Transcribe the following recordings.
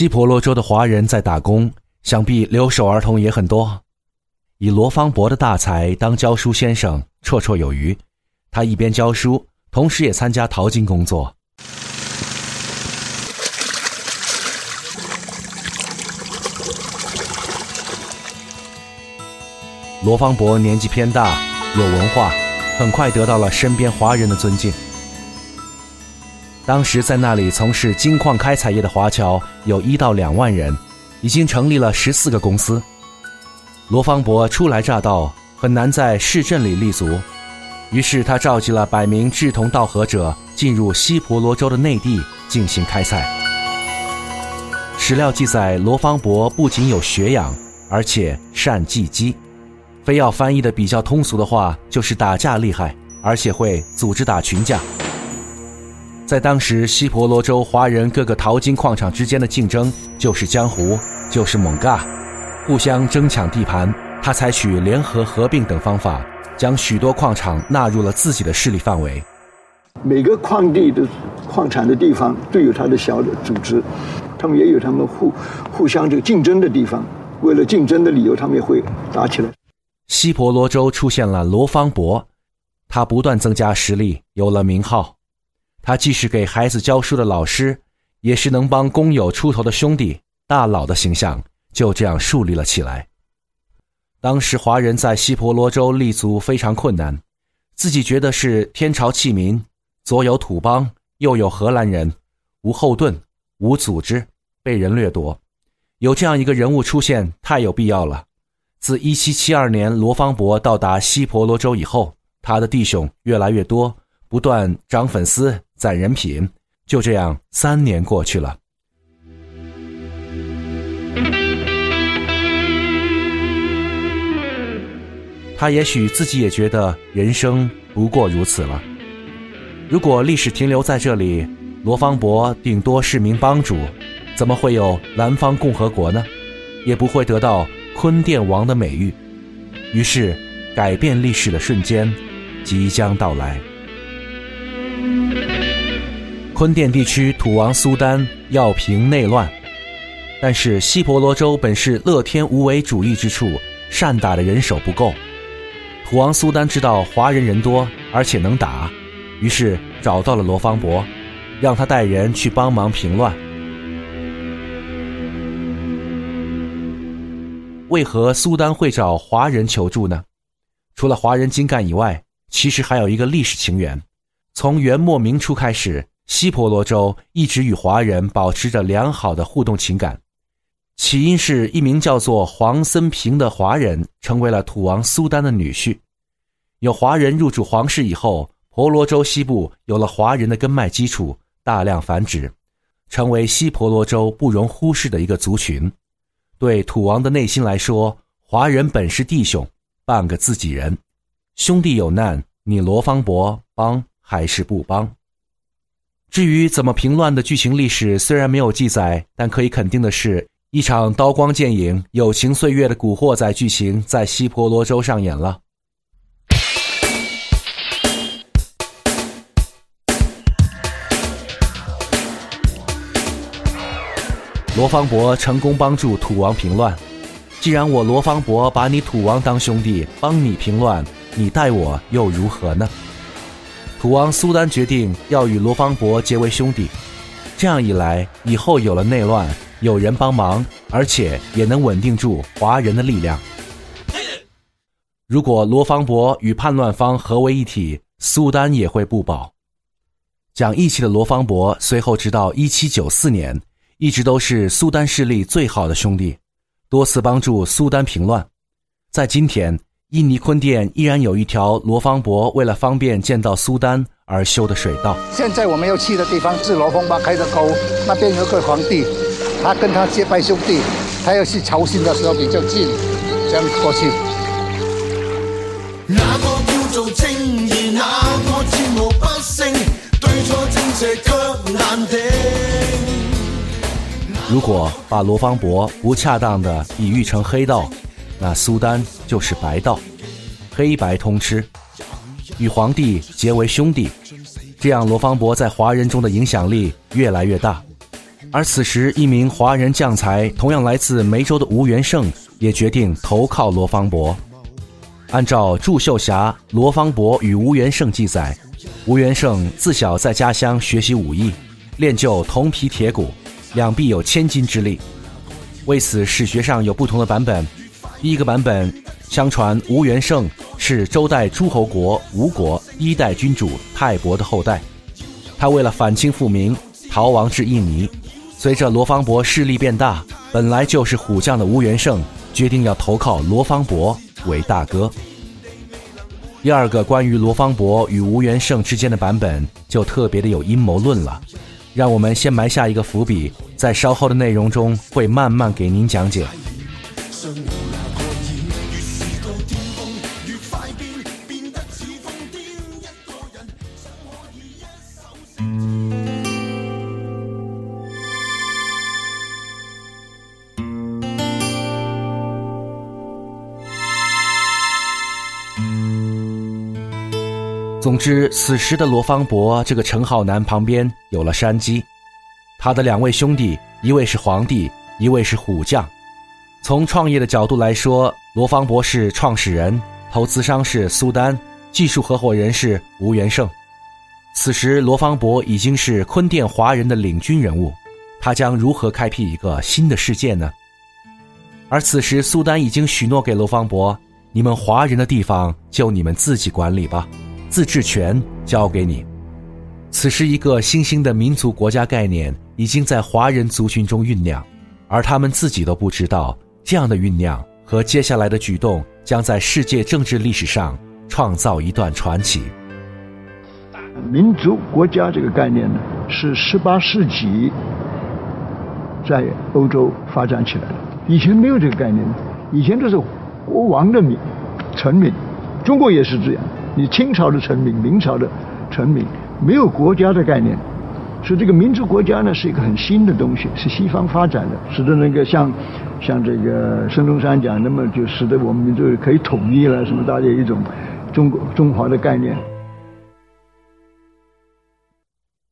西婆罗洲的华人在打工，想必留守儿童也很多。以罗芳伯的大才当教书先生绰绰有余。他一边教书，同时也参加淘金工作。罗芳伯年纪偏大，有文化，很快得到了身边华人的尊敬。当时在那里从事金矿开采业的华侨有一到两万人，已经成立了十四个公司。罗芳伯初来乍到，很难在市镇里立足，于是他召集了百名志同道合者，进入西婆罗洲的内地进行开采。史料记载，罗芳伯不仅有学养，而且善技击。非要翻译的比较通俗的话，就是打架厉害，而且会组织打群架。在当时西婆罗洲华人各个淘金矿场之间的竞争，就是江湖，就是猛嘎，互相争抢地盘。他采取联合合并等方法，将许多矿场纳入了自己的势力范围。每个矿地的矿产的地方都有它的小的组织，他们也有他们互互相这个竞争的地方。为了竞争的理由，他们也会打起来。西婆罗洲出现了罗芳伯，他不断增加实力，有了名号。他既是给孩子教书的老师，也是能帮工友出头的兄弟大佬的形象，就这样树立了起来。当时华人在西婆罗洲立足非常困难，自己觉得是天朝弃民，左有土邦，右有荷兰人，无后盾，无组织，被人掠夺。有这样一个人物出现，太有必要了。自1772年罗芳伯到达西婆罗洲以后，他的弟兄越来越多，不断涨粉丝、攒人品。就这样，三年过去了。他也许自己也觉得人生不过如此了。如果历史停留在这里，罗芳伯顶多是名帮主，怎么会有南方共和国呢？也不会得到。坤殿王的美誉，于是改变历史的瞬间即将到来。坤甸地区土王苏丹要平内乱，但是西婆罗洲本是乐天无为主义之处，善打的人手不够。土王苏丹知道华人人多而且能打，于是找到了罗芳伯，让他带人去帮忙平乱。为何苏丹会找华人求助呢？除了华人精干以外，其实还有一个历史情缘。从元末明初开始，西婆罗洲一直与华人保持着良好的互动情感。起因是一名叫做黄森平的华人成为了土王苏丹的女婿。有华人入主皇室以后，婆罗洲西部有了华人的根脉基础，大量繁殖，成为西婆罗洲不容忽视的一个族群。对土王的内心来说，华人本是弟兄，半个自己人。兄弟有难，你罗芳伯帮还是不帮？至于怎么平乱的剧情历史，虽然没有记载，但可以肯定的是，一场刀光剑影、友情岁月的古惑仔剧情在西婆罗洲上演了。罗方伯成功帮助土王平乱。既然我罗方伯把你土王当兄弟，帮你平乱，你待我又如何呢？土王苏丹决定要与罗芳伯结为兄弟。这样一来，以后有了内乱，有人帮忙，而且也能稳定住华人的力量。如果罗芳伯与叛乱方合为一体，苏丹也会不保。讲义气的罗芳伯随后直到一七九四年。一直都是苏丹势力最好的兄弟，多次帮助苏丹平乱。在今天，印尼坤甸依然有一条罗芳伯为了方便见到苏丹而修的水道。现在我们要去的地方是罗芳伯开的沟，那边有个皇帝，他跟他结拜兄弟，他要去朝觐的时候比较近，这样过去。那个叫做正义，那个战无不胜，对错正邪却难定。如果把罗芳伯不恰当的比喻成黑道，那苏丹就是白道，黑白通吃，与皇帝结为兄弟，这样罗芳伯在华人中的影响力越来越大。而此时，一名华人将才，同样来自梅州的吴元胜，也决定投靠罗芳伯。按照祝秀霞、罗芳伯与吴元胜记载，吴元胜自小在家乡学习武艺，练就铜皮铁骨，两臂有千斤之力。为此，史学上有不同的版本。第一个版本，相传吴元胜是周代诸侯国吴国一代君主泰伯的后代，他为了反清复明，逃亡至印尼。随着罗芳伯势力变大，本来就是虎将的吴元胜决定要投靠罗芳伯为大哥。第二个关于罗芳伯与吴元胜之间的版本就特别的有阴谋论了，让我们先埋下一个伏笔，在稍后的内容中会慢慢给您讲解。总之，此时的罗芳伯这个陈浩南旁边有了山鸡，他的两位兄弟，一位是皇帝，一位是虎将。从创业的角度来说，罗芳伯是创始人，投资商是苏丹，技术合伙人是吴元胜。此时，罗芳伯已经是坤甸华人的领军人物，他将如何开辟一个新的世界呢？而此时，苏丹已经许诺给罗芳伯：“你们华人的地方就你们自己管理吧。”自治权交给你。此时，一个新兴的民族国家概念已经在华人族群中酝酿，而他们自己都不知道，这样的酝酿和接下来的举动将在世界政治历史上创造一段传奇。民族国家这个概念呢，是十八世纪在欧洲发展起来的，以前没有这个概念，以前都是国王的民、臣民，中国也是这样。你清朝的臣民、明朝的臣民没有国家的概念，所以这个民族国家呢是一个很新的东西，是西方发展的，使得那个像像这个孙中山讲，那么就使得我们民族可以统一了，什么大家一种中国中华的概念。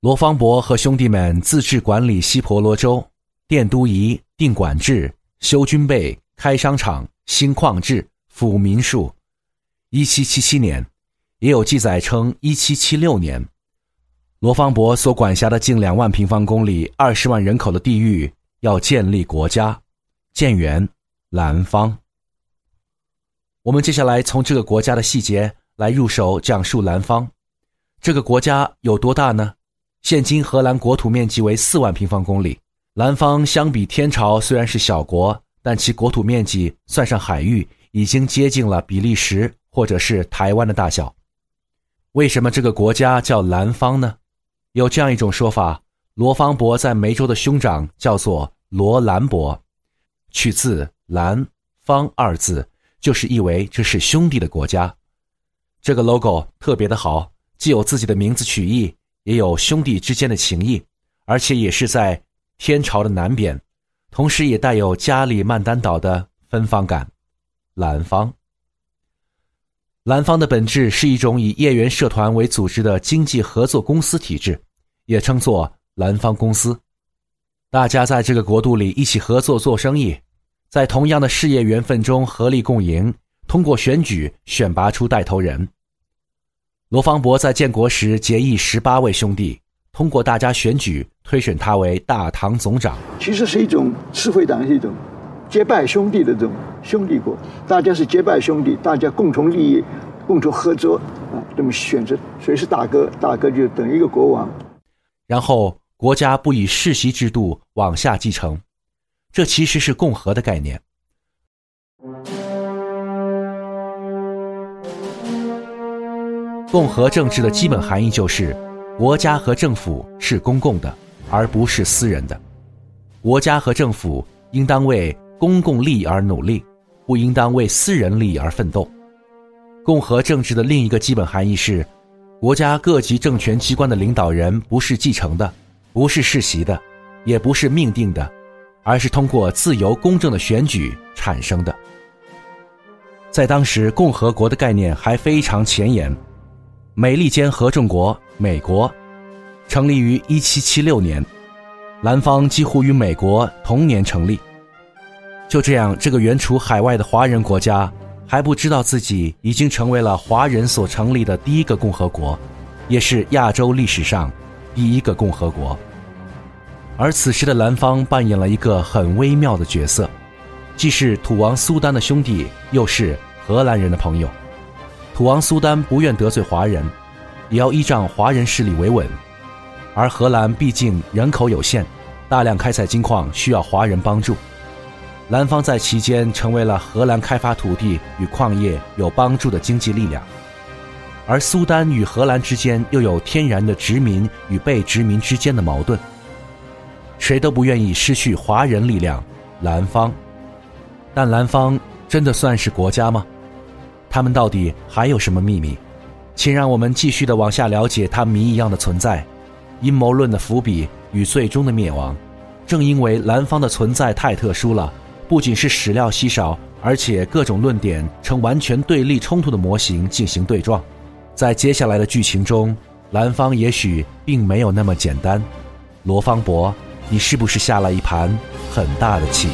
罗芳伯和兄弟们自治管理西婆罗洲，奠都仪、定管制、修军备、开商场、兴矿制、抚民庶。一七七七年。也有记载称，一七七六年，罗芳伯所管辖的近两万平方公里、二十万人口的地域要建立国家，建元兰芳。我们接下来从这个国家的细节来入手讲述兰芳。这个国家有多大呢？现今荷兰国土面积为四万平方公里，兰芳相比天朝虽然是小国，但其国土面积算上海域，已经接近了比利时或者是台湾的大小。为什么这个国家叫兰芳呢？有这样一种说法：罗芳伯在梅州的兄长叫做罗兰伯，取自“兰芳”二字，就是意为这是兄弟的国家。这个 logo 特别的好，既有自己的名字取意，也有兄弟之间的情谊，而且也是在天朝的南边，同时也带有加里曼丹岛的芬芳感。兰芳。兰芳的本质是一种以业员社团为组织的经济合作公司体制，也称作兰芳公司。大家在这个国度里一起合作做生意，在同样的事业缘分中合力共赢，通过选举选拔出带头人。罗芳伯在建国时结义十八位兄弟，通过大家选举推选他为大唐总长。其实是一种社会党，是一种。结拜兄弟的这种兄弟国，大家是结拜兄弟，大家共同利益，共同合作啊，这么选择谁是大哥，大哥就等于一个国王。然后国家不以世袭制度往下继承，这其实是共和的概念。共和政治的基本含义就是，国家和政府是公共的，而不是私人的。国家和政府应当为。公共利益而努力，不应当为私人利益而奋斗。共和政治的另一个基本含义是，国家各级政权机关的领导人不是继承的，不是世袭的，也不是命定的，而是通过自由公正的选举产生的。在当时，共和国的概念还非常前沿。美利坚合众国（美国）成立于1776年，南方几乎与美国同年成立。就这样，这个远处海外的华人国家还不知道自己已经成为了华人所成立的第一个共和国，也是亚洲历史上第一个共和国。而此时的南方扮演了一个很微妙的角色，既是土王苏丹的兄弟，又是荷兰人的朋友。土王苏丹不愿得罪华人，也要依仗华人势力维稳。而荷兰毕竟人口有限，大量开采金矿需要华人帮助。兰方在期间成为了荷兰开发土地与矿业有帮助的经济力量，而苏丹与荷兰之间又有天然的殖民与被殖民之间的矛盾。谁都不愿意失去华人力量，兰方。但兰方真的算是国家吗？他们到底还有什么秘密？请让我们继续的往下了解他谜一样的存在，阴谋论的伏笔与最终的灭亡。正因为兰方的存在太特殊了，不仅是史料稀少，而且各种论点呈完全对立冲突的模型进行对撞。在接下来的剧情中，蓝方也许并没有那么简单。罗方博。你是不是下了一盘很大的棋？